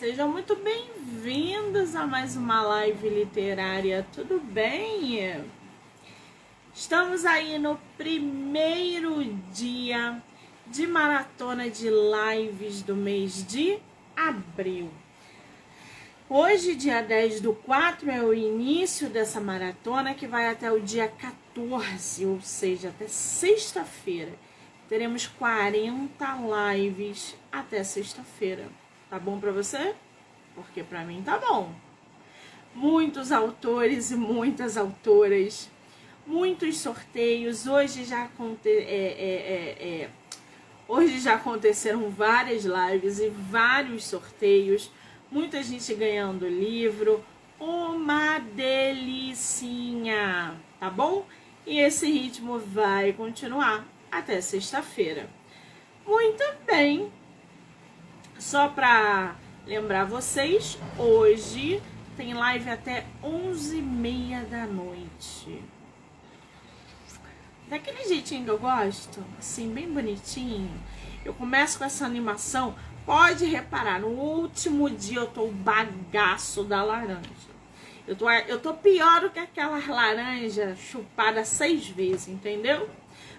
Sejam muito bem-vindos a mais uma live literária, tudo bem? Estamos aí no primeiro dia de maratona de lives do mês de abril. Hoje, dia 10 do 4, é o início dessa maratona que vai até o dia 14, ou seja, até sexta-feira. Teremos 40 lives até sexta-feira. Tá bom para você? Porque para mim tá bom. Muitos autores e muitas autoras, muitos sorteios. Hoje já aconte é, é, é, é, hoje já aconteceram várias lives e vários sorteios. Muita gente ganhando livro. Uma delicinha, tá bom? E esse ritmo vai continuar até sexta-feira. Muito bem. Só para lembrar vocês, hoje tem live até 11h30 da noite. Daquele jeitinho que eu gosto, assim, bem bonitinho. Eu começo com essa animação. Pode reparar, no último dia eu tô o bagaço da laranja. Eu tô, eu tô pior do que aquela laranja chupada seis vezes, entendeu?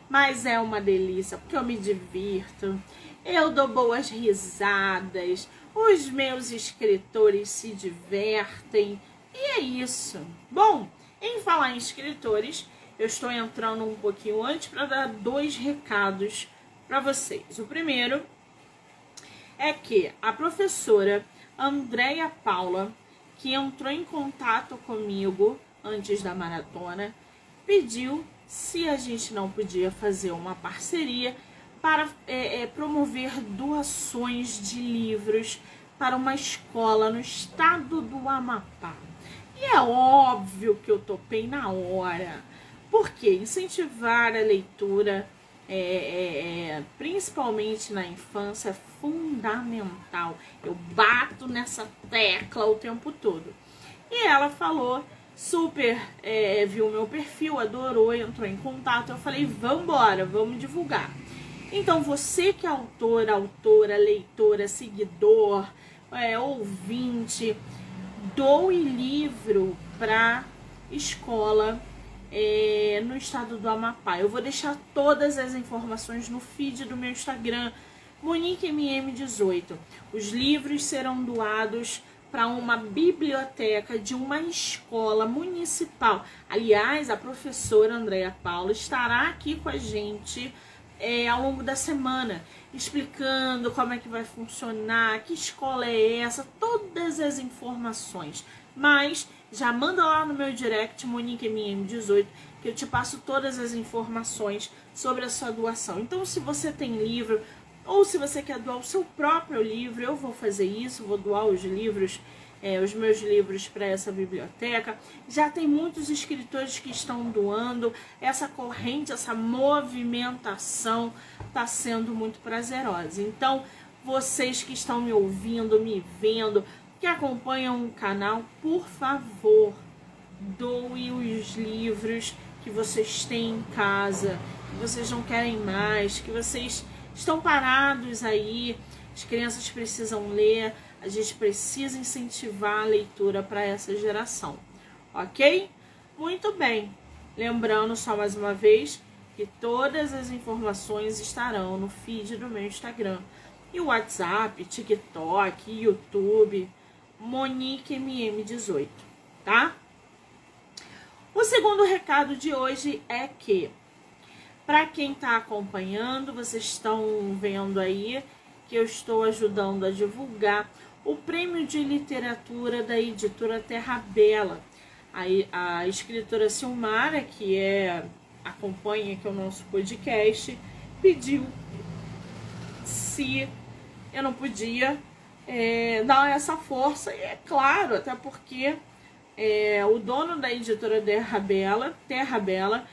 Mas é uma delícia, porque eu me divirto eu dou boas risadas, os meus escritores se divertem e é isso. Bom, em falar em escritores, eu estou entrando um pouquinho antes para dar dois recados para vocês. O primeiro é que a professora Andréia Paula, que entrou em contato comigo antes da maratona, pediu se a gente não podia fazer uma parceria para é, é, promover doações de livros para uma escola no estado do Amapá. E é óbvio que eu topei na hora, porque incentivar a leitura, é, é, é, principalmente na infância, é fundamental. Eu bato nessa tecla o tempo todo. E ela falou super é, viu meu perfil, adorou, entrou em contato. Eu falei, vambora, vamos divulgar. Então, você que é autor, autora, leitora, seguidor, é, ouvinte, doe livro para escola é, no estado do Amapá. Eu vou deixar todas as informações no feed do meu Instagram, MoniqueMM18. Os livros serão doados para uma biblioteca de uma escola municipal. Aliás, a professora Andréa Paula estará aqui com a gente é, ao longo da semana, explicando como é que vai funcionar, que escola é essa, todas as informações. Mas já manda lá no meu direct, MoniqueMM18, que eu te passo todas as informações sobre a sua doação. Então, se você tem livro, ou se você quer doar o seu próprio livro, eu vou fazer isso, vou doar os livros é, os meus livros para essa biblioteca. Já tem muitos escritores que estão doando. Essa corrente, essa movimentação está sendo muito prazerosa. Então, vocês que estão me ouvindo, me vendo, que acompanham o canal, por favor, doe os livros que vocês têm em casa, que vocês não querem mais, que vocês estão parados aí, as crianças precisam ler a gente precisa incentivar a leitura para essa geração, ok? Muito bem. Lembrando só mais uma vez que todas as informações estarão no feed do meu Instagram e WhatsApp, TikTok, YouTube, MoniqueMM18, tá? O segundo recado de hoje é que, para quem está acompanhando, vocês estão vendo aí que eu estou ajudando a divulgar o prêmio de literatura da editora Terra Bela. A, a escritora Silmara, que é acompanha aqui o nosso podcast, pediu se eu não podia é, dar essa força, e é claro, até porque é, o dono da editora Terra Bela, Terra Bela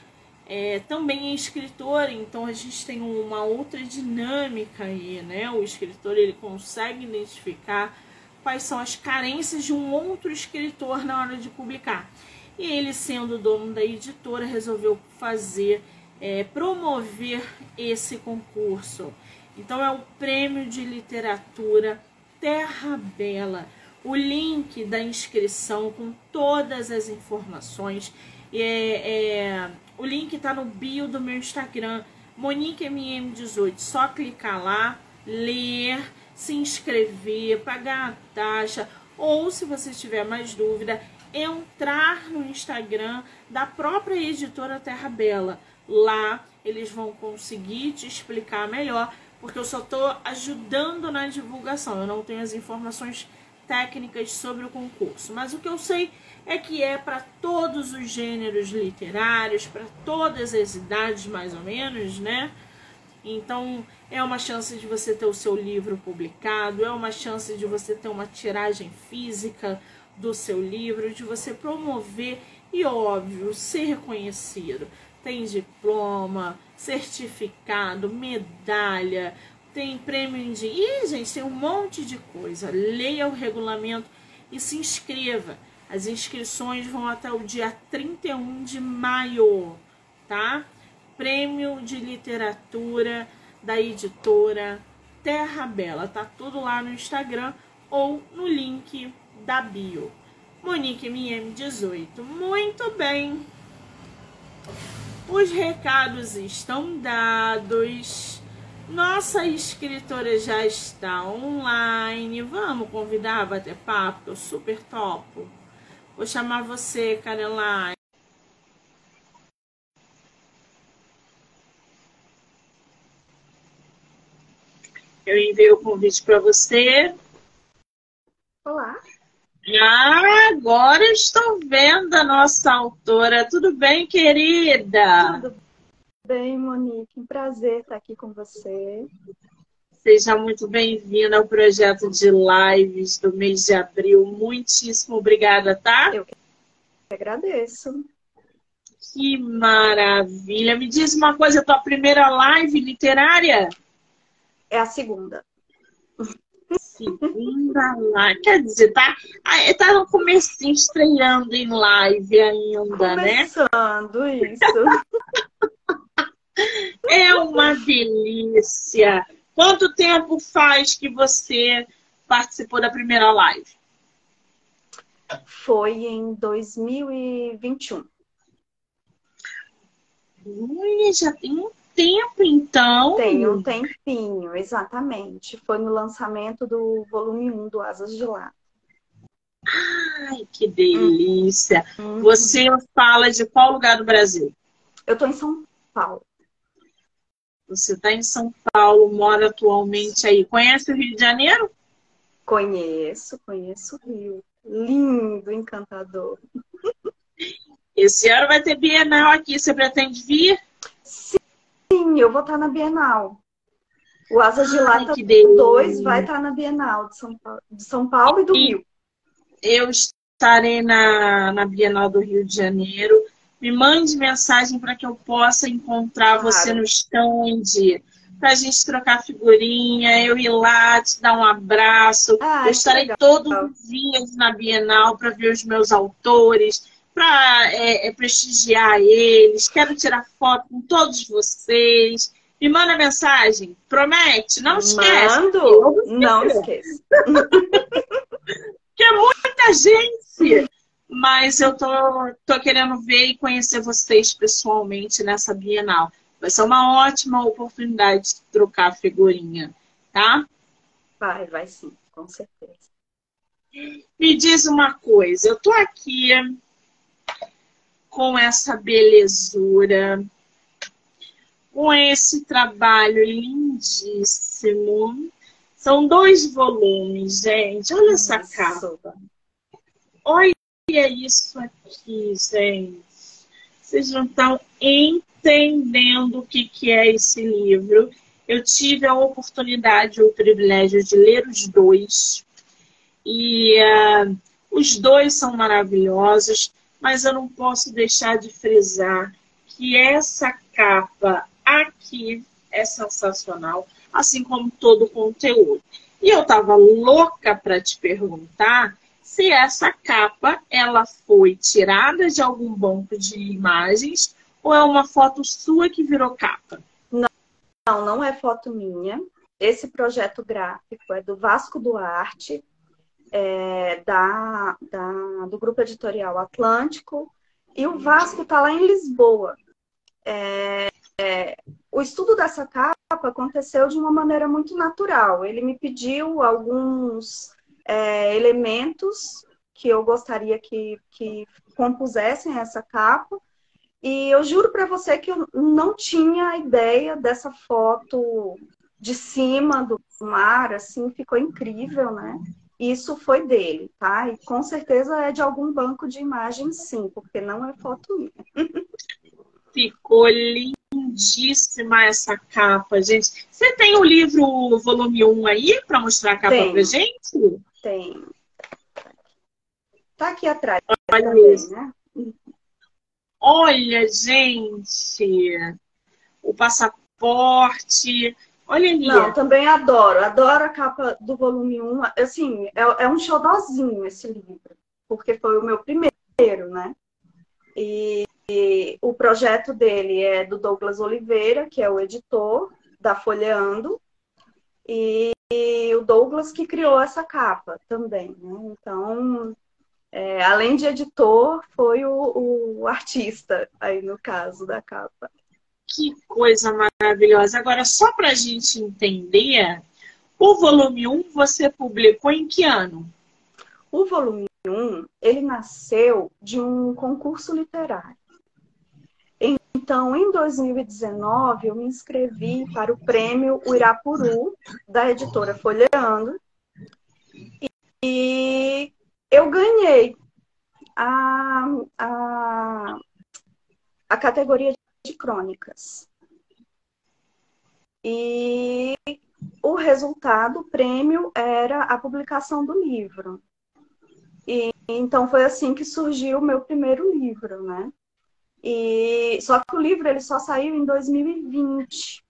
é, também é escritor, então a gente tem uma outra dinâmica aí, né? O escritor ele consegue identificar quais são as carências de um outro escritor na hora de publicar. E ele, sendo dono da editora, resolveu fazer, é, promover esse concurso. Então é o prêmio de literatura Terra Bela. O link da inscrição com todas as informações. É, é, o link está no bio do meu Instagram, MoniqueMM18. Só clicar lá, ler, se inscrever, pagar a taxa. Ou, se você tiver mais dúvida, entrar no Instagram da própria editora Terra Bela. Lá eles vão conseguir te explicar melhor, porque eu só estou ajudando na divulgação. Eu não tenho as informações técnicas sobre o concurso, mas o que eu sei é que é para todos os gêneros literários, para todas as idades mais ou menos, né? Então, é uma chance de você ter o seu livro publicado, é uma chance de você ter uma tiragem física do seu livro, de você promover e, óbvio, ser reconhecido. Tem diploma, certificado, medalha, tem prêmio de. Ih, gente, tem um monte de coisa. Leia o regulamento e se inscreva. As inscrições vão até o dia 31 de maio, tá? Prêmio de Literatura da editora Terra Bela. Tá tudo lá no Instagram ou no link da bio. Monique MM18. Muito bem. Os recados estão dados. Nossa escritora já está online. Vamos convidar a bater papo, eu super topo. Vou chamar você, Caroline. Eu enviei o convite para você. Olá. Ah, agora estou vendo a nossa autora. Tudo bem, querida? Tudo bem, Monique. Um prazer estar aqui com você. Seja muito bem-vinda ao projeto de lives do mês de abril. Muitíssimo obrigada, tá? Eu que agradeço. Que maravilha! Me diz uma coisa, tua primeira live literária? É a segunda. Segunda live. Quer dizer, tá, tá no começo estreando em live ainda, Começando, né? Começando, isso. é uma delícia. Quanto tempo faz que você participou da primeira live? Foi em 2021. Ui, já tem um tempo, então. Tem um tempinho, exatamente. Foi no lançamento do volume 1 do Asas de Lá. Ai, que delícia! Uhum. Você fala de qual lugar do Brasil? Eu estou em São Paulo. Você está em São Paulo, mora atualmente aí. Conhece o Rio de Janeiro? Conheço, conheço o Rio. Lindo, encantador. Esse ano vai ter Bienal aqui. Você pretende vir? Sim, eu vou estar na Bienal. O Asa de Lata 2 vai estar na Bienal de São Paulo, de São Paulo e do e Rio. Eu estarei na, na Bienal do Rio de Janeiro. Me mande mensagem para que eu possa encontrar claro. você no stand, para a gente trocar figurinha, eu ir lá, te dar um abraço. Ah, eu estarei todos os dias na Bienal para ver os meus autores para é, é, prestigiar eles, quero tirar foto com todos vocês. Me manda mensagem, promete, não esquece. Mando, não esqueça. que é muita gente. Mas eu tô, tô querendo ver e conhecer vocês pessoalmente nessa Bienal. Vai ser uma ótima oportunidade de trocar figurinha, tá? Vai, vai sim, com certeza. Me diz uma coisa, eu tô aqui com essa belezura, com esse trabalho lindíssimo. São dois volumes, gente. Olha Nossa. essa capa. Olha isso aqui, gente. Vocês não estão entendendo o que, que é esse livro. Eu tive a oportunidade, o privilégio de ler os dois. E uh, os dois são maravilhosos mas eu não posso deixar de frisar que essa capa aqui é sensacional, assim como todo o conteúdo. E eu estava louca para te perguntar se essa capa ela foi tirada de algum banco de imagens ou é uma foto sua que virou capa. Não, não é foto minha. esse projeto gráfico é do Vasco Duarte, é, da, da, do Grupo Editorial Atlântico, e o Vasco está lá em Lisboa. É, é, o estudo dessa capa aconteceu de uma maneira muito natural. Ele me pediu alguns é, elementos que eu gostaria que, que compusessem essa capa. E eu juro para você que eu não tinha ideia dessa foto de cima do mar, assim, ficou incrível, né? Isso foi dele, tá? E com certeza é de algum banco de imagens, sim, porque não é foto minha. Ficou lindíssima essa capa, gente. Você tem o livro volume 1 aí para mostrar a capa tem. pra gente? Tem. Tá aqui atrás. Olha também, isso. Né? Olha, gente. O passaporte. Olha ali. Não, também adoro. Adoro a capa do volume 1. Assim, é, é um xodózinho esse livro. Porque foi o meu primeiro, né? E, e o projeto dele é do Douglas Oliveira, que é o editor da Folheando. E, e o Douglas que criou essa capa também, né? Então, é, além de editor, foi o, o, artista aí no caso da capa. Que coisa maravilhosa. Agora, só para a gente entender, o volume 1 você publicou em que ano? O volume 1, ele nasceu de um concurso literário. Então, em 2019, eu me inscrevi para o prêmio Uirapuru, da editora Folheando. E eu ganhei a, a, a categoria de crônicas. E o resultado, o prêmio, era a publicação do livro. E, então foi assim que surgiu o meu primeiro livro, né? E só que o livro ele só saiu em 2020.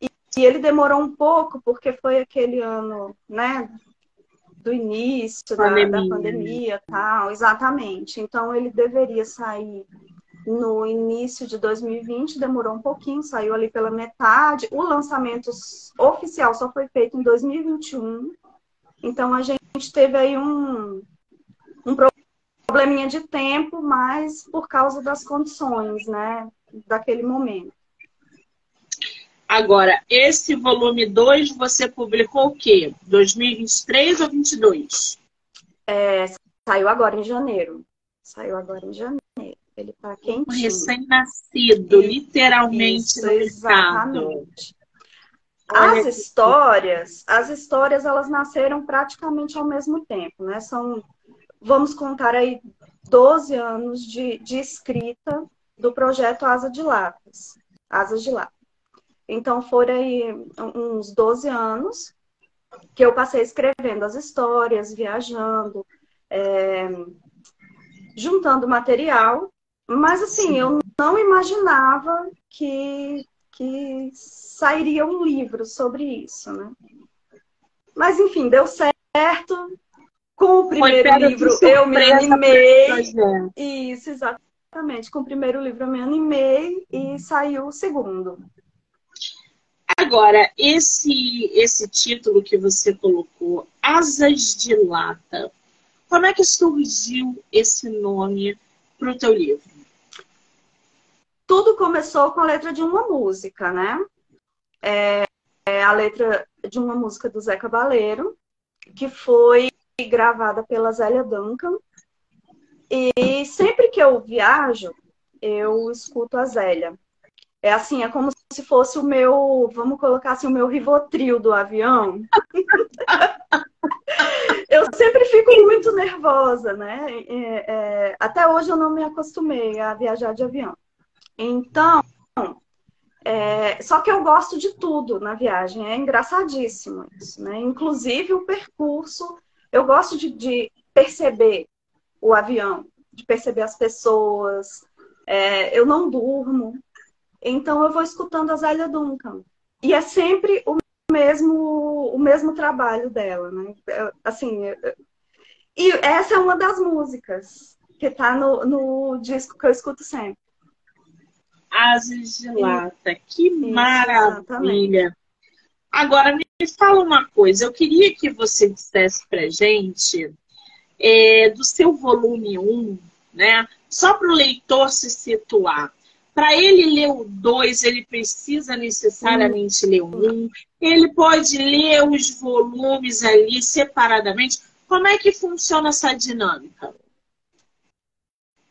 E, e ele demorou um pouco porque foi aquele ano, né, do início pandemia. Da, da pandemia tal, exatamente. Então ele deveria sair no início de 2020, demorou um pouquinho, saiu ali pela metade. O lançamento oficial só foi feito em 2021. Então a gente teve aí um, um probleminha de tempo, mas por causa das condições, né, daquele momento. Agora, esse volume 2 você publicou o quê? 2023 ou 22? É, saiu agora em janeiro. Saiu agora em janeiro. Ele tá quentinho. Um recém-nascido, literalmente isso, exatamente. As histórias, as histórias elas nasceram praticamente ao mesmo tempo, né? São, vamos contar aí, 12 anos de, de escrita do projeto Asa de Lápis. Asas de Lápis. Então, foram aí uns 12 anos que eu passei escrevendo as histórias, viajando, é, juntando material. Mas, assim, Sim. eu não imaginava que, que sairia um livro sobre isso, né? Mas, enfim, deu certo. Com o primeiro livro, eu me animei. Isso, exatamente. Com o primeiro livro, eu me animei e saiu o segundo. Agora, esse, esse título que você colocou, Asas de Lata, como é que surgiu esse nome para o teu livro? Tudo começou com a letra de uma música, né? É, é a letra de uma música do Zé Cabaleiro, que foi gravada pela Zélia Duncan. E sempre que eu viajo, eu escuto a Zélia. É assim, é como se fosse o meu, vamos colocar assim, o meu rivotril do avião. eu sempre fico muito nervosa, né? É, é, até hoje eu não me acostumei a viajar de avião. Então, é, só que eu gosto de tudo na viagem, é engraçadíssimo isso, né? Inclusive o percurso, eu gosto de, de perceber o avião, de perceber as pessoas. É, eu não durmo, então eu vou escutando a Zélia Duncan. E é sempre o mesmo, o mesmo trabalho dela, né? Assim, e essa é uma das músicas que está no, no disco que eu escuto sempre. Asas de Lata, que Isso, maravilha! Exatamente. Agora, me fala uma coisa. Eu queria que você dissesse pra gente é, do seu volume 1, né? Só para o leitor se situar. Para ele ler o 2, ele precisa necessariamente ler o 1. Um. Ele pode ler os volumes ali separadamente. Como é que funciona essa dinâmica?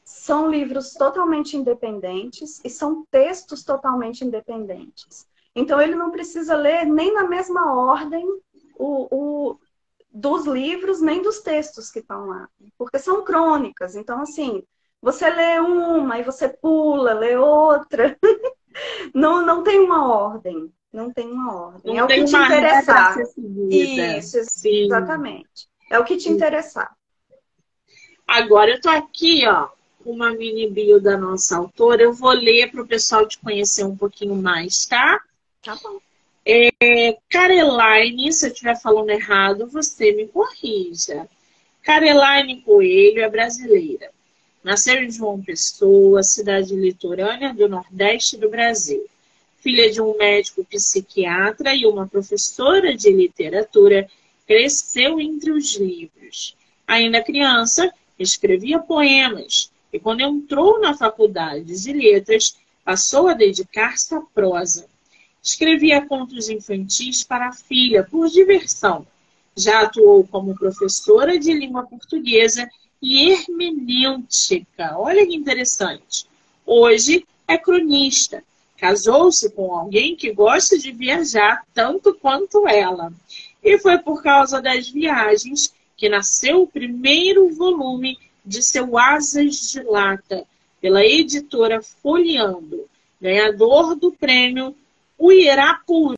São livros totalmente independentes e são textos totalmente independentes. Então, ele não precisa ler nem na mesma ordem o, o dos livros, nem dos textos que estão lá. Porque são crônicas. Então, assim, você lê uma e você pula, lê outra. não, não tem uma ordem. Não tem uma ordem. Não é o que te interessar. Isso, Sim. exatamente. É o que te interessar. Agora eu tô aqui, ó, uma mini bio da nossa autora. Eu vou ler para o pessoal te conhecer um pouquinho mais, tá? Tá bom. É, Caroline, se eu estiver falando errado, você me corrija. Caroline Coelho é brasileira. Nasceu em João Pessoa, cidade litorânea do Nordeste do Brasil. Filha de um médico psiquiatra e uma professora de literatura, cresceu entre os livros. Ainda criança, escrevia poemas e, quando entrou na faculdade de letras, passou a dedicar-se à prosa. Escrevia contos infantis para a filha, por diversão. Já atuou como professora de língua portuguesa e hermenêutica. Olha que interessante. Hoje é cronista. Casou-se com alguém que gosta de viajar tanto quanto ela. E foi por causa das viagens que nasceu o primeiro volume de seu Asas de Lata, pela editora Folheando, ganhador do prêmio o Irapuru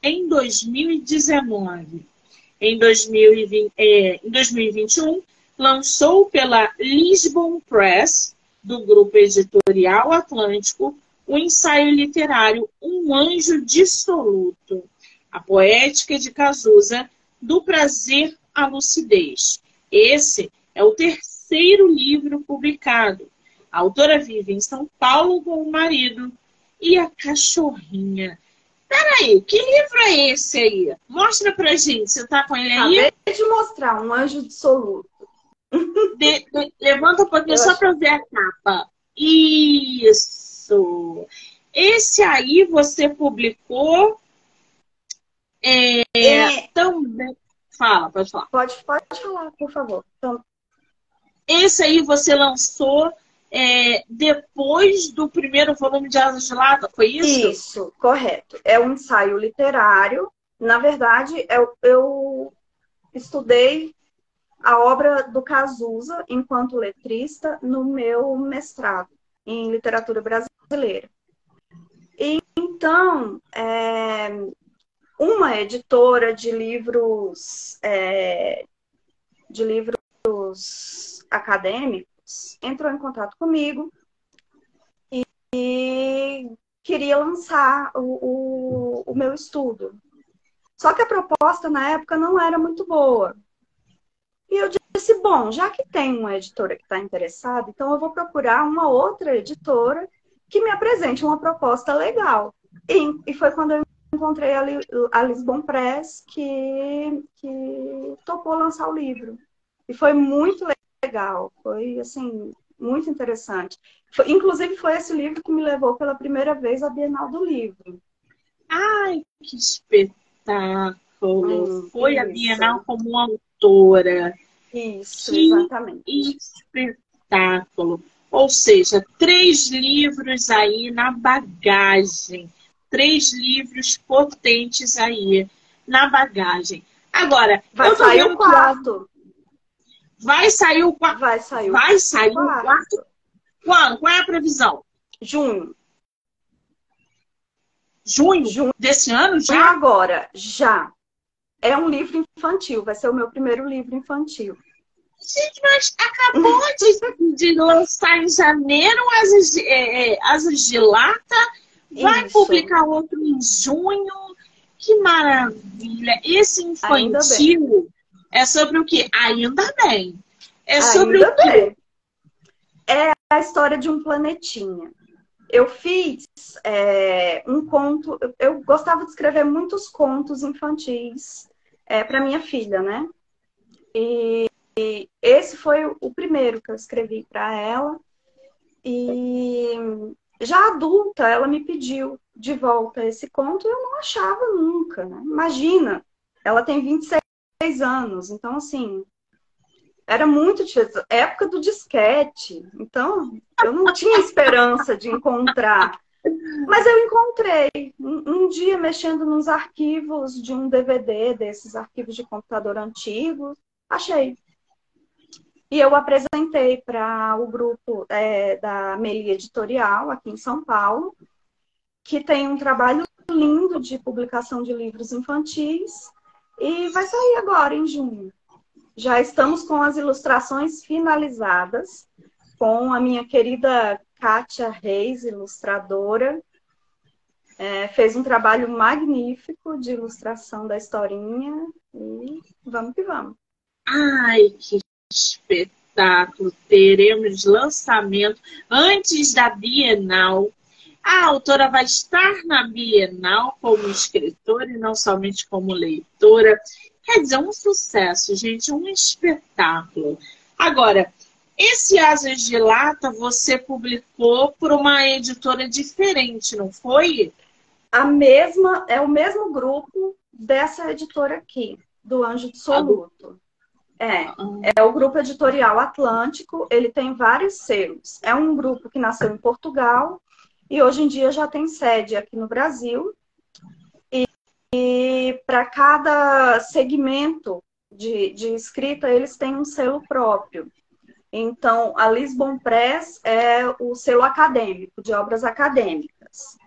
em 2019. Em, 2020, é, em 2021, lançou pela Lisbon Press, do grupo editorial Atlântico, o ensaio literário Um Anjo Dissoluto, a poética de Cazuza, do prazer à lucidez. Esse é o terceiro livro publicado. A autora vive em São Paulo com o marido, e a cachorrinha. Peraí, que livro é esse aí? Mostra pra gente. Você tá com ele aí? Acabei de mostrar, um anjo dissoluto. De, de, levanta um pouquinho Eu só acho... pra ver a capa. Isso. Esse aí você publicou é, é... também. Fala, pode falar. Pode, pode falar, por favor. Então... Esse aí você lançou é, depois do primeiro volume de Asas de Lata, foi isso? Isso, correto. É um ensaio literário. Na verdade, eu, eu estudei a obra do Cazuza enquanto letrista no meu mestrado em literatura brasileira. E, então, é, uma editora de livros é, de livros acadêmicos entrou em contato comigo e, e queria lançar o, o, o meu estudo. Só que a proposta na época não era muito boa. E eu disse, bom, já que tem uma editora que está interessada, então eu vou procurar uma outra editora que me apresente uma proposta legal. E, e foi quando eu encontrei a, a Lisbon Press que, que topou lançar o livro. E foi muito legal, foi assim, muito interessante. Foi, inclusive, foi esse livro que me levou pela primeira vez à Bienal do Livro. Ai, que espetáculo! Hum, foi isso. a Bienal como autora. Isso, que exatamente. Espetáculo. Ou seja, três livros aí na bagagem. Três livros potentes aí na bagagem. Agora, vai sair o quarto. Vai sair o quarto. Vai sair, Vai sair quarto. o quarto. Quando? Qual é a previsão? Junho. Junho? Junho desse ano já? Junho agora, já. É um livro infantil, vai ser o meu primeiro livro infantil. Gente, mas acabou de, de lançar em janeiro Asas de, é, é, Asas de Lata, vai Isso. publicar outro em junho. Que maravilha! Esse infantil é sobre o quê? Ainda bem. É sobre Ainda o quê? Bem. É a história de um planetinha. eu fiz é, um conto. Eu gostava de escrever muitos contos infantis é, para minha filha, né? E, e, esse foi o primeiro que eu escrevi para ela. E já adulta, ela me pediu de volta esse conto e eu não achava nunca, né? Imagina, ela tem 26 anos, então assim, era muito. Época do disquete. Então, eu não tinha esperança de encontrar. Mas eu encontrei. Um, um, dia, mexendo nos arquivos de um DVD, desses arquivos de computador antigos, achei. E eu apresentei para o grupo é, da Meli Editorial, aqui em São Paulo, que tem um trabalho lindo de publicação de livros infantis. E vai sair agora, em junho. Já estamos com as ilustrações finalizadas, com a minha querida Kátia Reis, ilustradora. É, fez um trabalho magnífico de ilustração da historinha e vamos que vamos. Ai, que espetáculo! Teremos lançamento antes da Bienal. A autora vai estar na Bienal como escritora e não somente como leitora. Quer dizer, um sucesso, gente, um espetáculo. Agora, esse Asas de Lata você publicou por uma editora diferente, não foi? A mesma, é o mesmo grupo dessa editora aqui, do Anjo de Soluto. É, é o grupo editorial Atlântico, ele tem vários selos. É um grupo que nasceu em Portugal e hoje em dia já tem sede aqui no Brasil. E para cada segmento de, de escrita, eles têm um selo próprio. Então, a Lisbon Press é o selo acadêmico, de obras acadêmicas.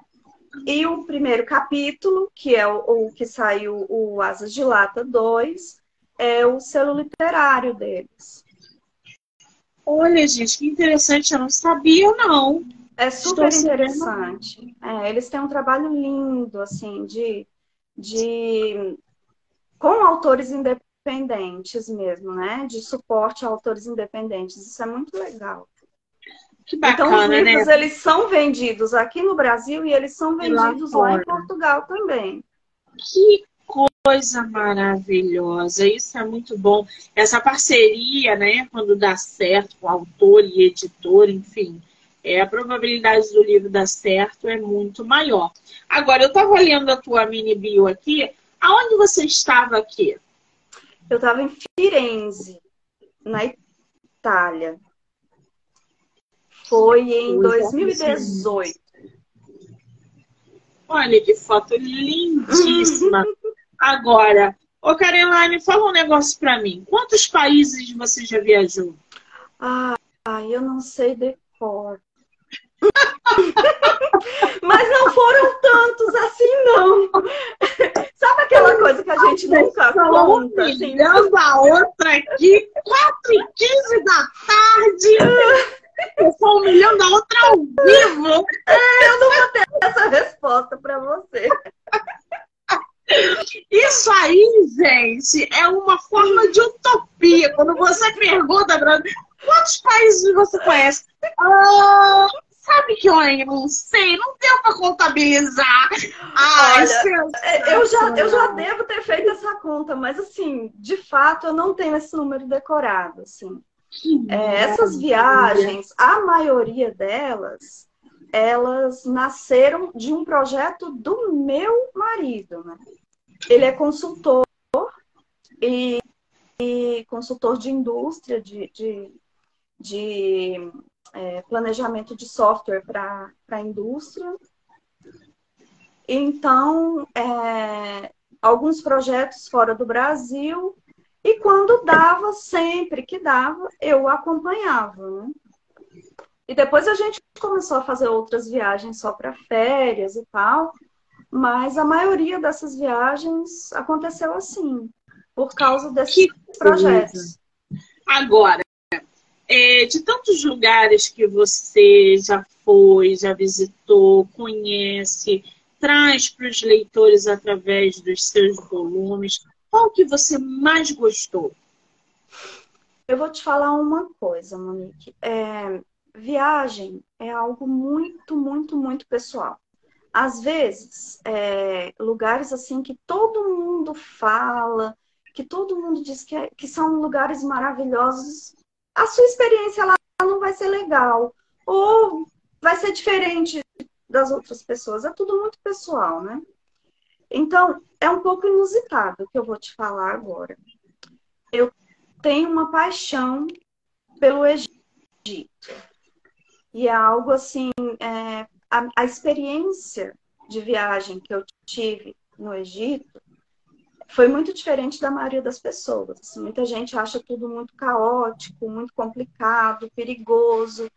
E o primeiro capítulo, que é o, o que saiu o Asas de Lata 2, é o selo literário deles. Olha, gente, que interessante, eu não sabia, não. É super Estou interessante. É, eles têm um trabalho lindo, assim, de de com autores independentes mesmo, né? De suporte a autores independentes. Isso é muito legal. Que bacana, então, os livros, né? eles são vendidos aqui no Brasil e eles são vendidos lá, lá em Portugal também. Que coisa maravilhosa! Isso é muito bom. Essa parceria, né? Quando dá certo com autor e editor, enfim é, a probabilidade do livro dar certo é muito maior. Agora, eu estava lendo a tua mini bio aqui. Aonde você estava aqui? Eu estava em Firenze, na Itália. Foi em 2018. Olha que foto lindíssima. Agora, ô Caroline, fala um negócio para mim. Quantos países você já viajou? Ah, eu não sei de cor. Mas não foram tantos assim, não. Sabe aquela coisa que a gente nunca conta? Assim, a outra aqui, 4 e 15 da tarde. Eu sou humilhando a outra ao vivo. É, eu não vou ter essa resposta para você. Isso aí, gente, é uma forma de utopia. Quando você pergunta para quantos países você conhece? Ah, sabe que eu não sei, não deu para contabilizar. Ai, Olha, é, eu já, eu já devo ter feito essa conta, mas assim, de fato, eu não tenho esse número decorado, assim. É, essas viagens, a maioria delas, elas nasceram de um projeto do meu marido, né? Ele é consultor e, e consultor de indústria, de, de, de é, planejamento de software para a indústria. Então, é, alguns projetos fora do Brasil, e quando dava, sempre que dava, eu acompanhava. Né? E depois a gente começou a fazer outras viagens só para férias e tal, mas a maioria dessas viagens aconteceu assim, por causa desses projetos. Agora, é, de tantos lugares que você já foi, já visitou, conhece, traz para os leitores através dos seus volumes, qual que você mais gostou? Eu vou te falar uma coisa, Monique. É, viagem é algo muito, muito, muito pessoal. Às vezes, é, lugares assim que todo mundo fala, que todo mundo diz que, é, que são lugares maravilhosos, a sua experiência lá não vai ser legal. Ou vai ser diferente das outras pessoas. É tudo muito pessoal, né? Então, é um pouco inusitado o que eu vou te falar agora. Eu tenho uma paixão pelo Egito. E é algo assim, é, a, a experiência de viagem que eu tive no Egito foi muito diferente da maioria das pessoas. Muita gente acha tudo muito caótico, muito complicado, perigoso.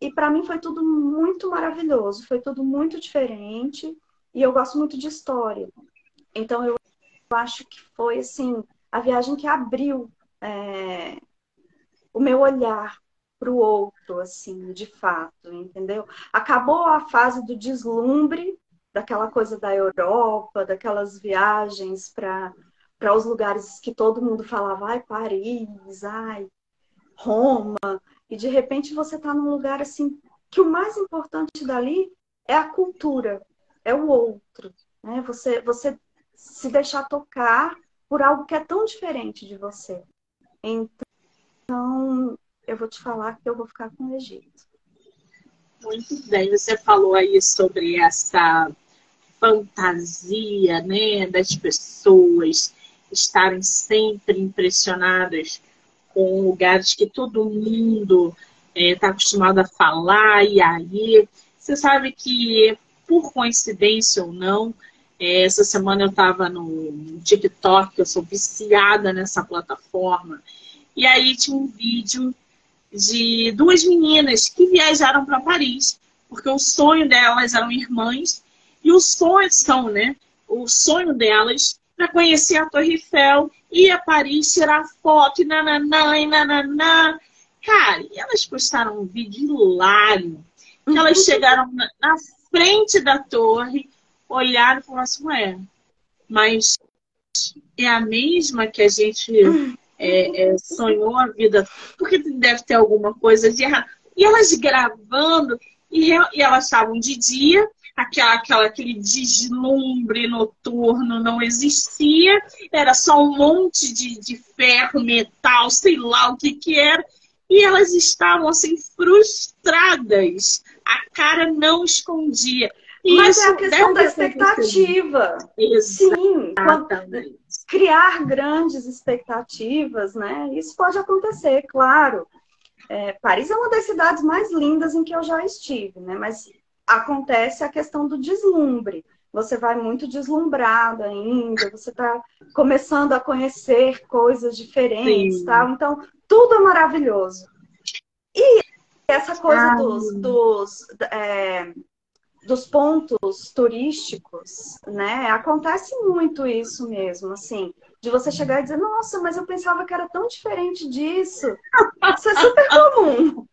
E para mim foi tudo muito maravilhoso, foi tudo muito diferente. E eu gosto muito de história. Então eu acho que foi assim a viagem que abriu é, o meu olhar para o outro, assim, de fato, entendeu? Acabou a fase do deslumbre, daquela coisa da Europa, daquelas viagens para para os lugares que todo mundo falava, ai, Paris, ai, Roma, e de repente você está num lugar assim que o mais importante dali é a cultura, é o outro, né? Você você se deixar tocar por algo que é tão diferente de você. Então, eu vou te falar que eu vou ficar com o Egito. Muito bem, você falou aí sobre essa fantasia, né, das pessoas estarem sempre impressionadas com lugares que todo mundo está é, acostumado a falar, e aí você sabe que, por coincidência ou não, é, essa semana eu estava no TikTok, eu sou viciada nessa plataforma, e aí tinha um vídeo de duas meninas que viajaram para Paris, porque o sonho delas eram irmãs, e o sonho são, né? O sonho delas para conhecer a Torre Eiffel, ir a Paris, tirar foto, e nananã, e nananã. Cara, e elas postaram um vídeo hilário. Que elas uhum. chegaram na, na, frente da torre, olharam e falaram assim, ué, mas é a mesma que a gente uhum é, é, sonhou a vida, porque deve ter alguma coisa de errado. E elas gravando, e, e elas estavam de dia, aquela, aquela, aquele deslumbre noturno não existia, era só um monte de, de ferro, metal, sei lá o que que era, e elas estavam assim frustradas, a cara não escondia. Mas é a questão da expectativa. Sim, criar grandes expectativas, né? Isso pode acontecer, claro. É, Paris é uma das cidades mais lindas em que eu já estive, né? Mas acontece a questão do deslumbre. Você vai muito deslumbrado ainda, você está começando a conhecer coisas diferentes, Sim. tá? Então, tudo é maravilhoso. E essa coisa dos, dos é, dos pontos turísticos, né? Acontece muito isso mesmo, assim, de você chegar e dizer, nossa, mas eu pensava que era tão diferente disso. Isso é super comum.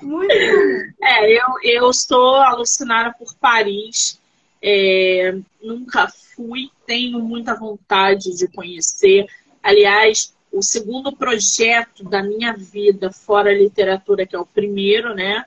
Muito comum. É, eu, eu estou alucinada por Paris. É, nunca fui, tenho muita vontade de conhecer. Aliás, o segundo projeto da minha vida, fora a literatura, que é o primeiro, né?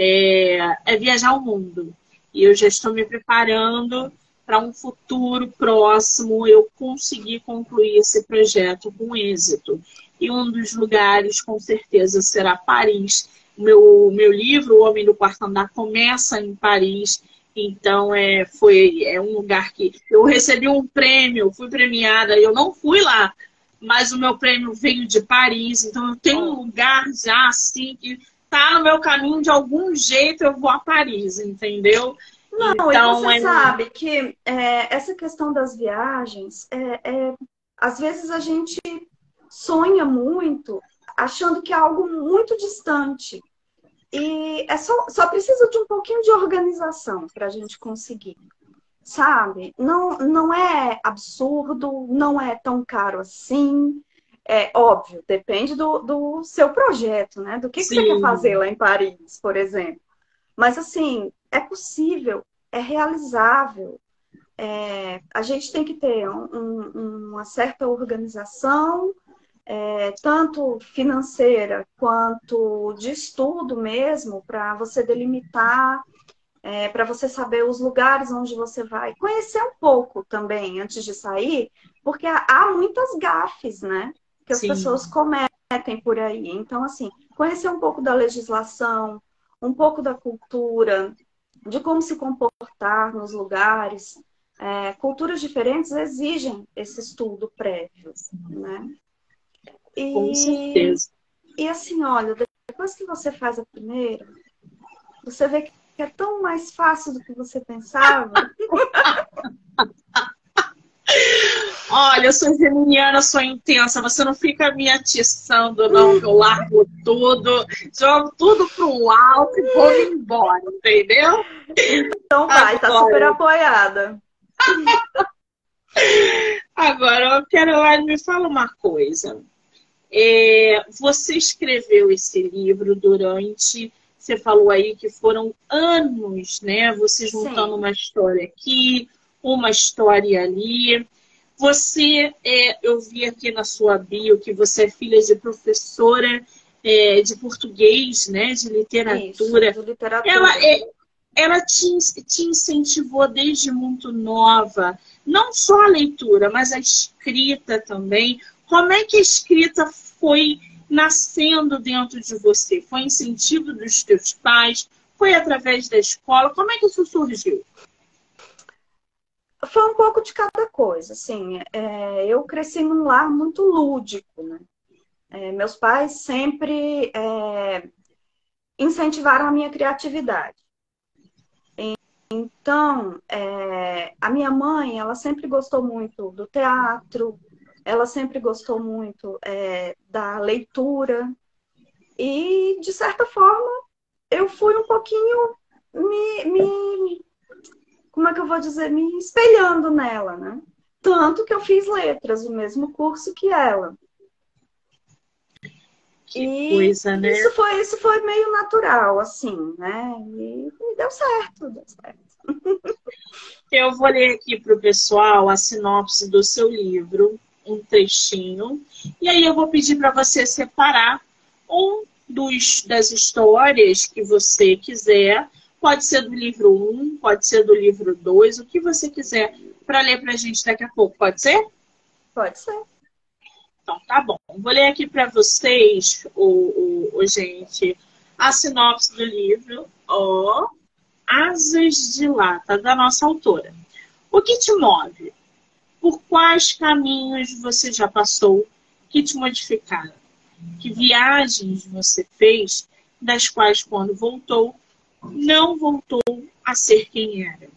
é, é viajar o mundo. E eu já estou me preparando para um futuro próximo eu conseguir concluir esse projeto com êxito. E um dos lugares, com certeza, será Paris. O meu, meu livro, O Homem do Quarto Andar, começa em Paris. Então, é, foi, é um lugar que eu recebi um prêmio, fui premiada, eu não fui lá, mas o meu prêmio veio de Paris. Então, eu tenho um lugar já assim que tá no meu caminho de algum jeito, eu vou a Paris, entendeu? Não, então, e você é... sabe que é, essa questão das viagens, é, é, às vezes a gente sonha muito achando que é algo muito distante. E é só, só precisa de um pouquinho de organização para a gente conseguir. Sabe? Não, não é absurdo, não é tão caro assim. É óbvio, depende do, do seu projeto, né? Do que, que você quer fazer lá em Paris, por exemplo. Mas assim, é possível, é realizável. É, a gente tem que ter um, um, uma certa organização é, tanto financeira quanto de estudo mesmo, para você delimitar, é, para você saber os lugares onde você vai. Conhecer um pouco também antes de sair, porque há, muitas gafes, né? Que as Sim. pessoas cometem por aí. Então, assim, conhecer um pouco da legislação, um pouco da cultura, de como se comportar nos lugares. É, culturas diferentes exigem esse estudo prévio, né? E, Com certeza. E assim, olha, depois que você faz a primeira, você vê que é tão mais fácil do que você pensava. Olha, eu sou geminiana, sou intensa. Você não fica me atiçando, não. Eu largo tudo, jogo tudo pro alto e vou embora, entendeu? Então vai, Agora... tá super apoiada. Agora, eu quero me fala uma coisa. É, você escreveu esse livro durante, você falou aí que foram anos, né? Você juntando Sim. uma história aqui, uma história ali. Você, é, eu vi aqui na sua bio que você é filha de professora é, de português, né? De literatura. Isso, de literatura. Ela, é, ela te, te incentivou desde muito nova, não só a leitura, mas a escrita também. Como é que a escrita foi nascendo dentro de você? Foi incentivo dos teus pais? Foi através da escola? Como é que isso surgiu? Foi um pouco de cada coisa, assim. É, eu cresci num lar muito lúdico, né? É, meus pais sempre é, incentivaram a minha criatividade. Então, é, a minha mãe, ela sempre gostou muito do teatro, ela sempre gostou muito é, da leitura. E, de certa forma, eu fui um pouquinho me, me. Como é que eu vou dizer? Me espelhando nela, né? Tanto que eu fiz letras, o mesmo curso que ela. Que e coisa, né? Isso foi, isso foi meio natural, assim, né? E, e deu certo, deu certo. Eu vou ler aqui para o pessoal a sinopse do seu livro, um trechinho. E aí eu vou pedir para você separar um dos, das histórias que você quiser. Pode ser do livro 1, pode ser do livro 2, o que você quiser para ler para a gente daqui a pouco. Pode ser? Pode ser. Então, tá bom. Vou ler aqui para vocês, o, o, o, gente, a sinopse do livro, ó, Asas de Lata, da nossa autora. O que te move? Por quais caminhos você já passou que te modificaram? Que viagens você fez, das quais, quando voltou, não voltou a ser quem era?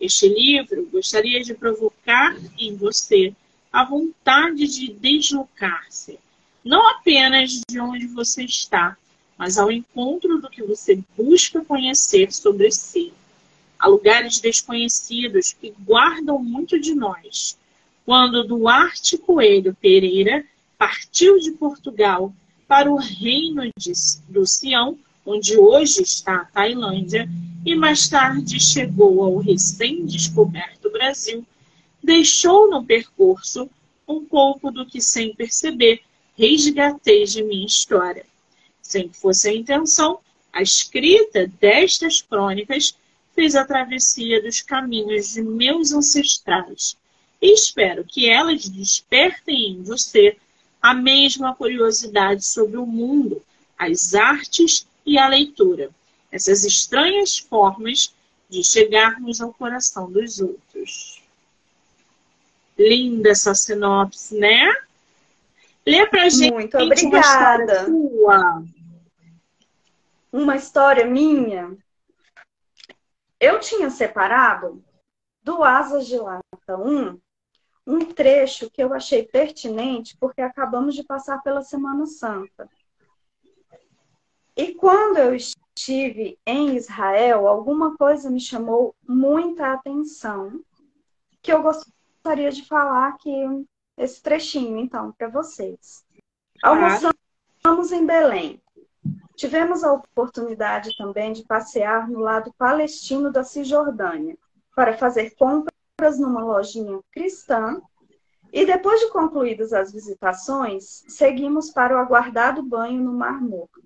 Este livro gostaria de provocar em você a vontade de deslocar-se, não apenas de onde você está, mas ao encontro do que você busca conhecer sobre si. Há lugares desconhecidos que guardam muito de nós, quando Duarte Coelho Pereira partiu de Portugal para o reino de, do Sião, onde hoje está a Tailândia, e mais tarde chegou ao recém-descoberto Brasil, deixou no percurso um pouco do que, sem perceber, resgatei de minha história. Sem que fosse a intenção, a escrita destas crônicas fez a travessia dos caminhos de meus ancestrais e espero que elas despertem em você a mesma curiosidade sobre o mundo, as artes e a leitura. Essas estranhas formas de chegarmos ao coração dos outros. Linda essa sinopse, né? Lê pra gente Muito obrigada. uma história Uma história minha. Eu tinha separado do Asas de Lata 1 um trecho que eu achei pertinente, porque acabamos de passar pela Semana Santa. E quando eu estive em Israel, alguma coisa me chamou muita atenção, que eu gostaria de falar aqui esse trechinho, então, para vocês. Almoçamos em Belém. Tivemos a oportunidade também de passear no lado palestino da Cisjordânia, para fazer compras compras numa lojinha cristã E depois de concluídas as visitações, seguimos para o aguardado banho no Mar Morto.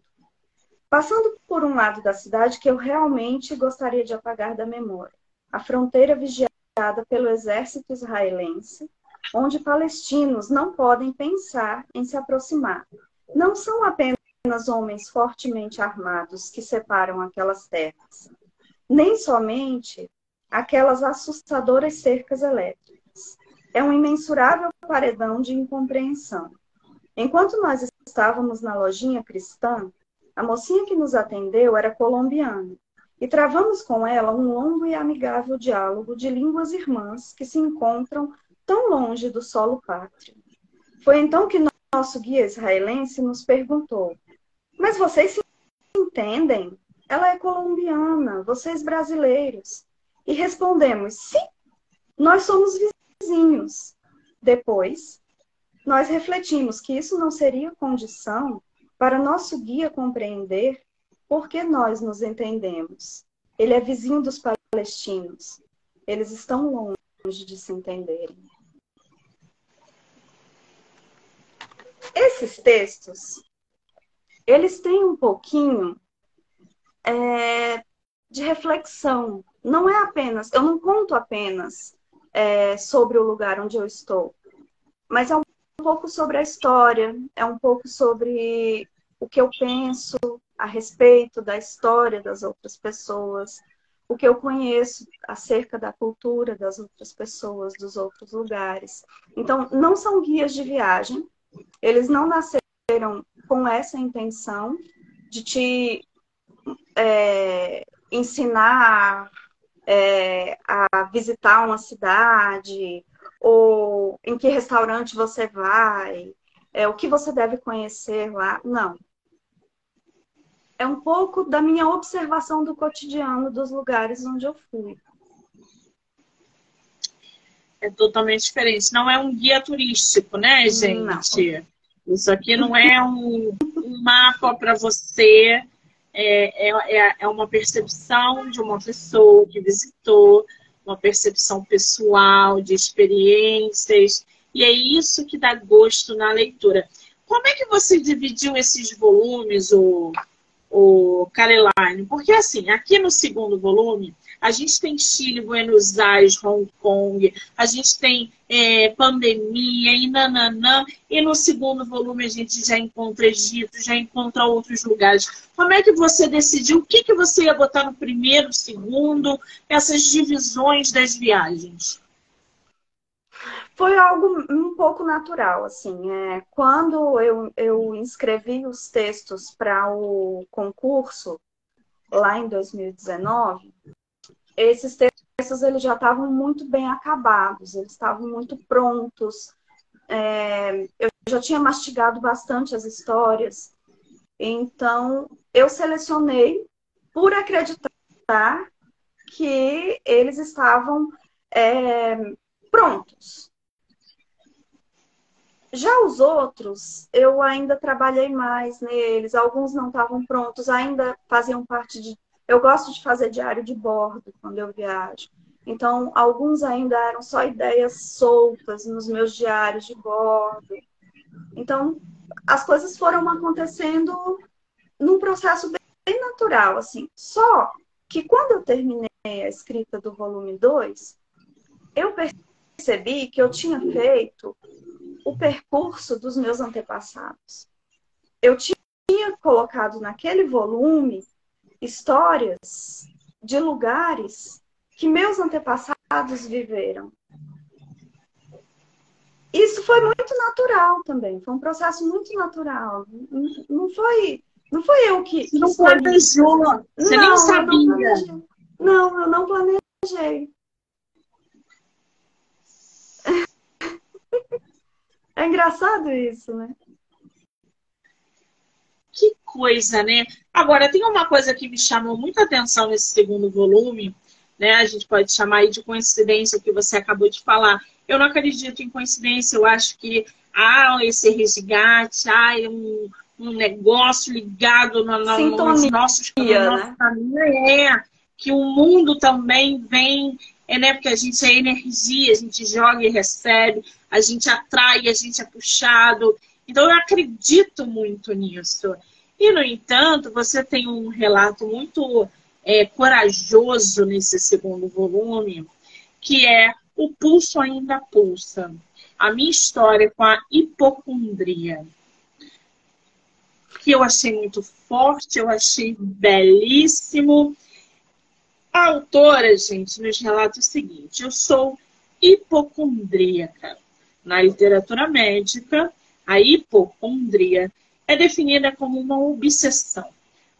Passando por um lado da cidade que eu realmente gostaria de apagar da memória, a fronteira vigiada pelo exército israelense, onde palestinos não podem pensar em se aproximar. Não são apenas homens fortemente armados que separam aquelas terras, nem somente aquelas assustadoras cercas elétricas é um imensurável paredão de incompreensão. Enquanto nós estávamos na lojinha cristã, a mocinha que nos atendeu era colombiana e travamos com ela um longo e amigável diálogo de línguas irmãs que se encontram tão longe do solo pátrio. Foi então que nosso guia israelense nos perguntou: Mas vocês se entendem? Ela é colombiana, vocês brasileiros. E respondemos: Sim, nós somos vizinhos. Depois, nós refletimos que isso não seria condição para nosso guia compreender por que nós nos entendemos. Ele é vizinho dos palestinos. Eles estão longe de se entenderem. Esses textos, eles têm um pouquinho é, de reflexão. Não é apenas, eu não conto apenas é, sobre o lugar onde eu estou, mas é um pouco sobre a história, é um pouco sobre o que eu penso a respeito da história das outras pessoas, o que eu conheço acerca da cultura das outras pessoas, dos outros lugares. Então, não são guias de viagem, eles não nasceram com essa intenção de te é, ensinar é, a visitar uma cidade, ou em que restaurante você vai, é, o que você deve conhecer lá. Não. É um pouco da minha observação do cotidiano dos lugares onde eu fui. É totalmente diferente. Não é um guia turístico, né, gente? Não. Isso aqui não é um, um mapa para você é, é, é, é uma percepção de uma pessoa que visitou, uma percepção pessoal, de experiências, e é isso que dá gosto na leitura. Como é que você dividiu esses volumes, o, o Caroline? Porque, assim, aqui no segundo volume, a gente tem Chile, Buenos Aires, Hong Kong, a gente tem é, pandemia e nananã, e no segundo volume a gente já encontra Egito, já encontra outros lugares. Como é que você decidiu o que, que você ia botar no primeiro, segundo, essas divisões das viagens? Foi algo um pouco natural, assim. É, quando eu, eu inscrevi os textos para o concurso, lá em 2019, esses textos eles já estavam muito bem acabados, eles estavam muito prontos. É, eu já tinha mastigado bastante as histórias, então eu selecionei por acreditar que eles estavam é, prontos. Já os outros, eu ainda trabalhei mais neles, alguns não estavam prontos, ainda faziam parte de eu gosto de fazer diário de bordo quando eu viajo. Então, alguns ainda eram só ideias soltas nos meus diários de bordo. Então, as coisas foram acontecendo num processo bem natural, assim. Só que quando eu terminei a escrita do volume 2, eu percebi que eu tinha feito o percurso dos meus antepassados. Eu tinha colocado naquele volume histórias de lugares que meus antepassados viveram. Isso foi muito natural também, foi um processo muito natural. Não foi, não foi eu que. Você não planejou, você não, nem sabia. Eu não, não, eu não planejei. É engraçado isso, né? Coisa, né? Agora, tem uma coisa que me chamou muita atenção nesse segundo volume, né? A gente pode chamar aí de coincidência o que você acabou de falar. Eu não acredito em coincidência, eu acho que há esse resgate, há um, um negócio ligado no, no, Sintonia, nos nossos né? É, que o mundo também vem é né, porque a gente é energia, a gente joga e recebe, a gente atrai, a gente é puxado. Então eu acredito muito nisso. E, no entanto, você tem um relato muito é, corajoso nesse segundo volume, que é O Pulso Ainda Pulsa. A minha história com a hipocondria. Que eu achei muito forte, eu achei belíssimo. A autora, gente, nos relata o seguinte: eu sou hipocondríaca. Na literatura médica, a hipocondria é definida como uma obsessão.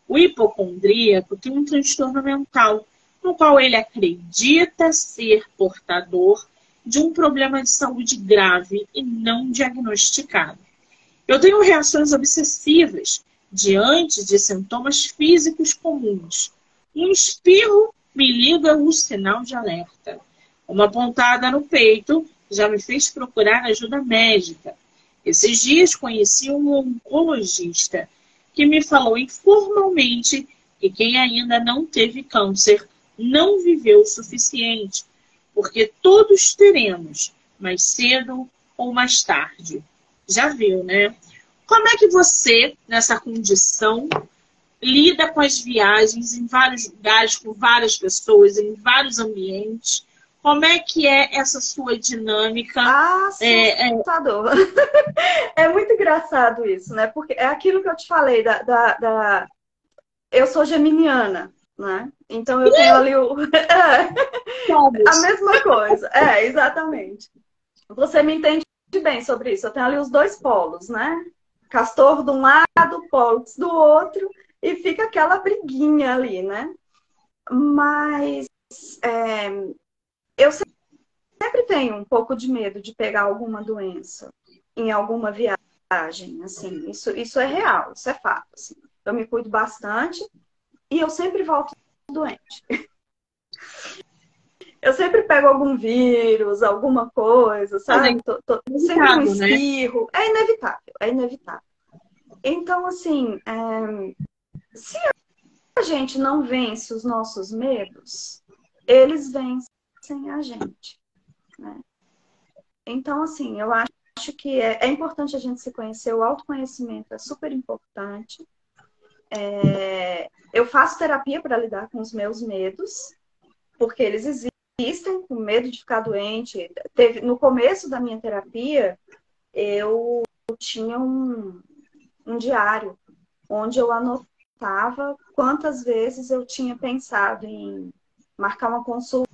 O hipocondríaco tem um transtorno mental, no qual ele acredita ser portador de um problema de saúde grave e não diagnosticado. Eu tenho reações obsessivas diante de sintomas físicos comuns. Um espirro me liga o sinal de alerta. Uma pontada no peito já me fez procurar ajuda médica. Esses dias conheci um oncologista que me falou informalmente que quem ainda não teve câncer não viveu o suficiente, porque todos teremos, mais cedo ou mais tarde. Já viu, né? Como é que você, nessa condição, lida com as viagens em vários lugares, com várias pessoas, em vários ambientes. Como é que é essa sua dinâmica? Assustador. É, é... é muito engraçado isso, né? Porque é aquilo que eu te falei da, da, da... eu sou geminiana, né? Então eu tenho ali o é. a mesma coisa. É, exatamente. Você me entende bem sobre isso. Eu tenho ali os dois polos, né? Castor de um lado, Pollux do outro e fica aquela briguinha ali, né? Mas é, eu sempre tenho um pouco de medo de pegar alguma doença em alguma viagem, assim, isso, isso é real, isso é fato. Assim. Eu me cuido bastante e eu sempre volto doente. Eu sempre pego algum vírus, alguma coisa, sabe? Tô, tô, sempre um né? espirro. Né? É inevitável, é inevitável. Então, assim, é, se a gente não vence os nossos medos, eles vencem a gente. Né? Então, assim, eu acho que é, é, importante a gente se conhecer, o autoconhecimento é super importante. É, eu faço terapia para lidar com os meus medos, porque eles existem, com medo de ficar doente. Teve, no começo da minha terapia, eu tinha um, um diário onde eu anotava quantas vezes eu tinha pensado em marcar uma consulta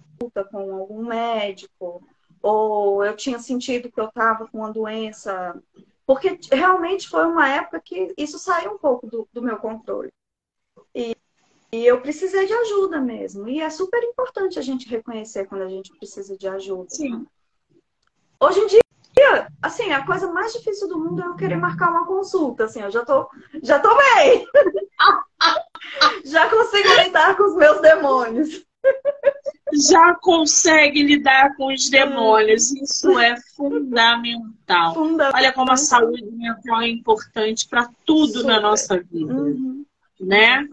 com algum médico, ou eu tinha sentido que eu estava com uma doença. Porque realmente foi uma época que isso saiu um pouco do, do meu controle. E, e eu precisei de ajuda mesmo. E é super importante a gente reconhecer quando a gente precisa de ajuda. Sim. Hoje em dia, assim, a coisa mais difícil do mundo é eu querer marcar uma consulta, assim, eu já tô, já tô bem. já consigo lidar com os meus demônios. Já consegue lidar com os demônios. Isso é fundamental. fundamental. Olha como a saúde mental é importante para tudo Super. na nossa vida, uhum. né?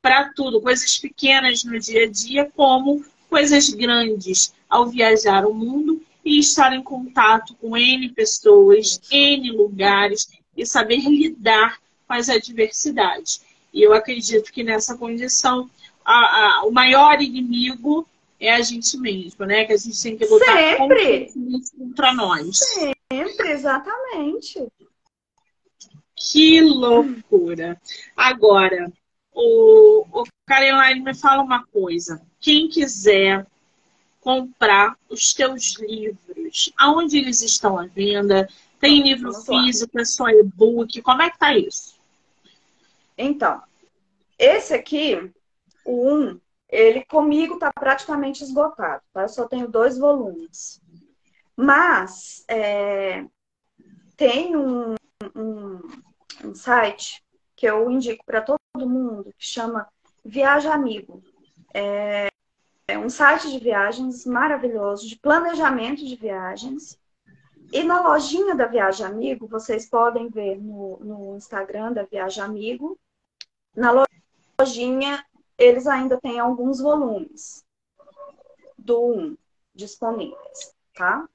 Para tudo, coisas pequenas no dia a dia, como coisas grandes ao viajar o mundo e estar em contato com N pessoas, N lugares e saber lidar com as adversidades. E eu acredito que nessa condição, a, a, o maior inimigo é a gente mesmo, né? Que a gente tem que lutar Sempre. contra nós. Sempre, exatamente. Que loucura. Agora, o, o Caroline me fala uma coisa. Quem quiser comprar os teus livros? Aonde eles estão à venda? Tem livro físico, é só e-book? Como é que tá isso? Então, esse aqui, o 1, um, ele comigo tá praticamente esgotado, tá? Eu só tenho dois volumes. Mas é, tem um, um, um site que eu indico para todo mundo que chama Viaja Amigo. É, é um site de viagens maravilhoso, de planejamento de viagens. E na lojinha da Viagem Amigo, vocês podem ver no, no Instagram da Viagem Amigo. Na lojinha, eles ainda têm alguns volumes do 1. disponíveis, tá?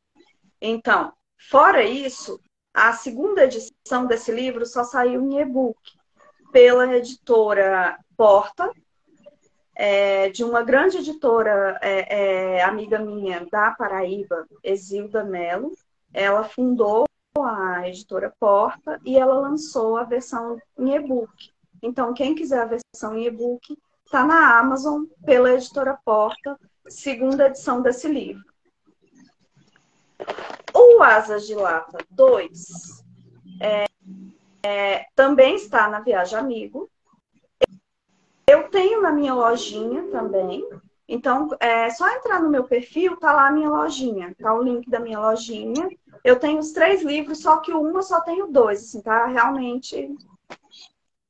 Então, fora isso, a segunda edição desse livro só saiu em e-book pela editora Porta, é, de uma grande editora é, é, amiga minha da Paraíba, Exilda Mello. Ela fundou a editora Porta e ela lançou a versão em e-book. Então, quem quiser a versão em e-book, está na Amazon pela editora Porta, segunda edição desse livro. O Asas de Lata 2 é, é, também está na Viagem Amigo. Eu tenho na minha lojinha também. Então, é só entrar no meu perfil, tá lá a minha lojinha, tá o link da minha lojinha. Eu tenho os três livros, só que um eu só tenho dois, assim, tá? Realmente.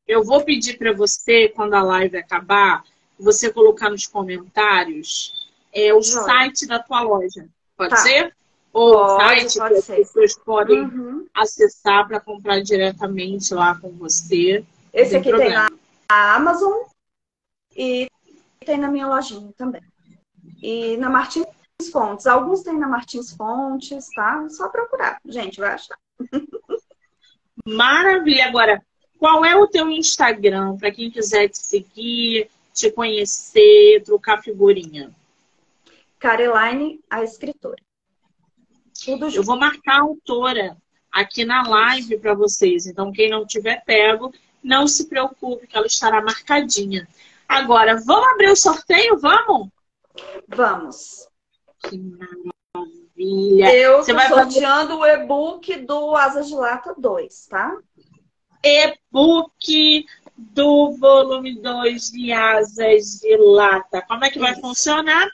Eu vou pedir para você, quando a live acabar, você colocar nos comentários é, o site da tua loja. Pode tá. ser? Ou o site pode que ser. as pessoas podem uhum. acessar para comprar diretamente lá com você. Esse aqui problema. tem na Amazon e tem na minha lojinha também. E na Martins Fontes. Alguns tem na Martins Fontes, tá? Só procurar. Gente, vai achar. Maravilha. Agora, qual é o teu Instagram para quem quiser te seguir, te conhecer, trocar figurinha? Caroline, a escritora. Tudo Eu vou marcar a autora aqui na live para vocês. Então, quem não tiver pego, não se preocupe que ela estará marcadinha. Agora, vamos abrir o sorteio? Vamos? Vamos. Que maravilha. Eu estou sorteando fazer... o e-book do Asas de Lata 2, tá? E-book do volume 2 de Asas de Lata. Como é que Isso. vai funcionar?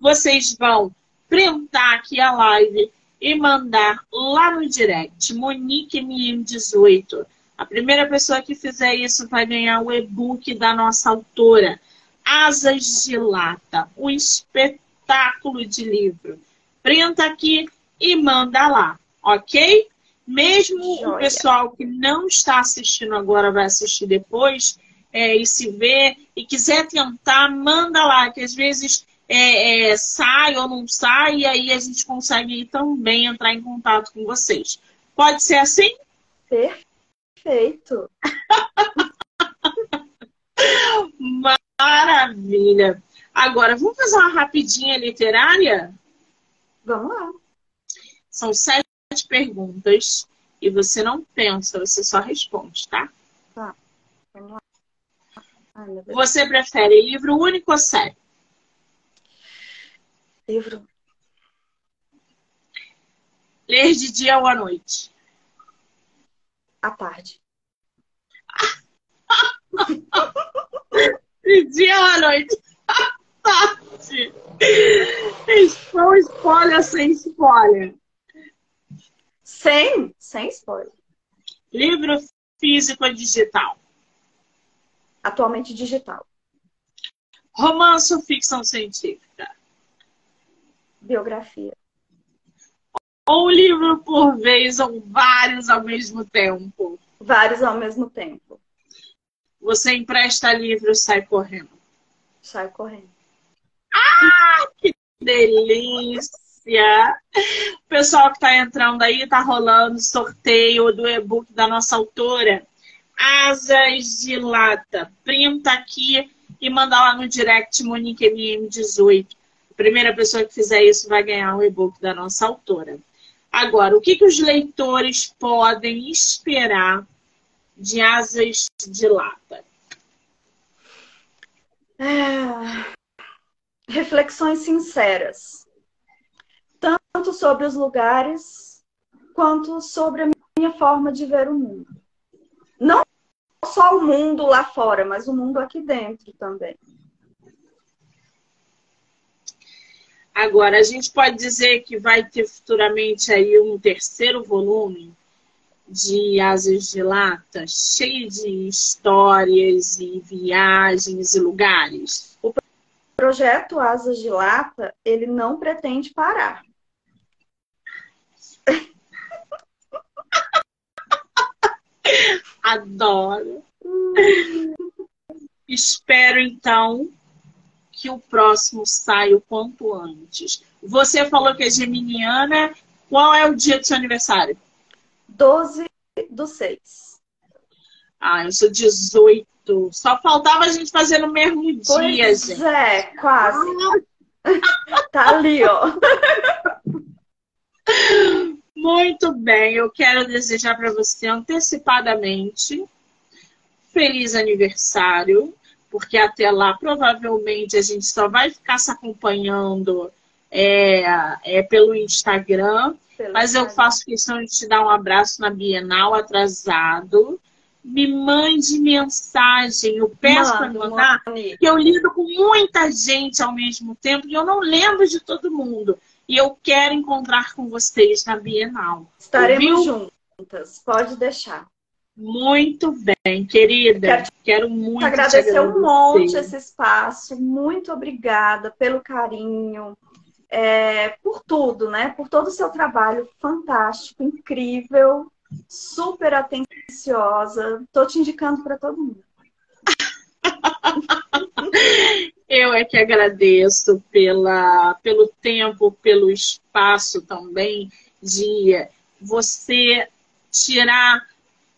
Vocês vão printar aqui a live e mandar lá no direct, Monique MM18 a primeira pessoa que fizer isso vai ganhar o e-book da nossa autora, Asas de Lata, um espetáculo de livro. Printa aqui e manda lá, ok? Mesmo Joia. o pessoal que não está assistindo agora vai assistir depois é, e se vê e quiser tentar, manda lá, que às vezes é, é, sai ou não sai, e aí a gente consegue também entrar em contato com vocês. Pode ser assim? Perfeito. Maravilha. Agora, vamos fazer uma rapidinha literária? Vamos lá. São sete perguntas e você não pensa, você só responde, tá? Tá. Vamos lá. Ai, você prefere livro único ou série? Livro. Ler de dia ou à noite? à tarde. De dia ou à noite? À tarde. Com spoiler sem spoiler? Sem, sem spoiler. Livro físico ou digital? Atualmente digital. Romance ou ficção científica? Biografia ou livro por vez, ou vários ao mesmo tempo? Vários ao mesmo tempo. Você empresta livro e sai correndo? Sai correndo. Ah, que delícia! O pessoal que está entrando aí, está rolando sorteio do e-book da nossa autora, Asas de Lata. Printa aqui e manda lá no direct Monique MM18. A primeira pessoa que fizer isso vai ganhar o e-book da nossa autora. Agora, o que, que os leitores podem esperar de asas de lata? É... Reflexões sinceras, tanto sobre os lugares quanto sobre a minha forma de ver o mundo. Não só o mundo lá fora, mas o mundo aqui dentro também. Agora, a gente pode dizer que vai ter futuramente aí um terceiro volume de Asas de Lata, cheio de histórias e viagens e lugares. O projeto Asas de Lata, ele não pretende parar. Adoro. Espero então que o próximo saia o quanto antes. Você falou que é geminiana. Qual é o dia do seu aniversário? 12 do 6. Ah, eu sou 18. Só faltava a gente fazer no mesmo pois dia, gente. É, quase. tá ali, ó. Muito bem, eu quero desejar para você antecipadamente feliz aniversário, porque até lá provavelmente a gente só vai ficar se acompanhando é, é pelo Instagram, pelo mas Instagram. eu faço questão de te dar um abraço na Bienal atrasado. Me mande mensagem, eu peço para mandar, que eu lido com muita gente ao mesmo tempo e eu não lembro de todo mundo. E eu quero encontrar com vocês na Bienal. Estaremos Ouviu? juntas, pode deixar. Muito bem, querida. Quero, Quero muito agradecer, agradecer um monte esse espaço. Muito obrigada pelo carinho, é, por tudo, né? Por todo o seu trabalho fantástico, incrível, super atenciosa. Tô te indicando para todo mundo. Eu é que agradeço pela, pelo tempo, pelo espaço também de você tirar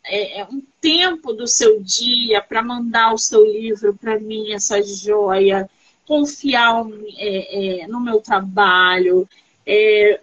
é, é, um tempo do seu dia para mandar o seu livro para mim, essa joia, confiar é, é, no meu trabalho. É,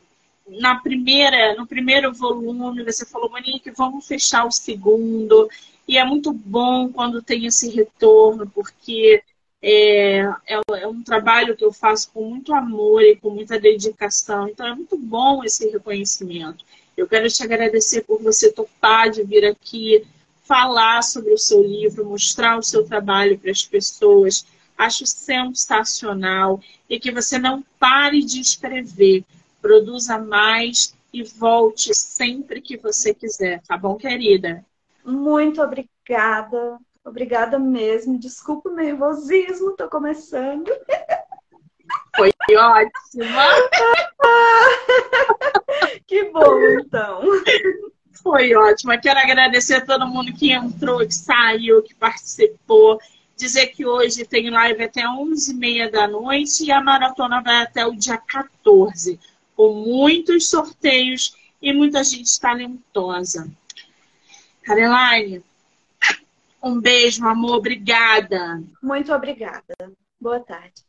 na primeira, no primeiro volume, você falou, Monique, vamos fechar o segundo. E é muito bom quando tem esse retorno, porque é, é, é, um trabalho que eu faço com muito amor e com muita dedicação. Então é muito bom esse reconhecimento. Eu quero te agradecer por você topar de vir aqui falar sobre o seu livro, mostrar o seu trabalho para as pessoas. Acho sensacional e que você não pare de escrever. Produza mais e volte sempre que você quiser, tá bom, querida? Muito obrigada. Obrigada mesmo. Desculpa o nervosismo, tô começando. Foi ótima. que bom, então. Foi ótima. Quero agradecer a todo mundo que entrou, que saiu, que participou. Dizer que hoje tem live até 11h30 da noite e a maratona vai até o dia 14, com muitos sorteios e muita gente talentosa. Caroline, um beijo, amor. Obrigada. Muito obrigada. Boa tarde.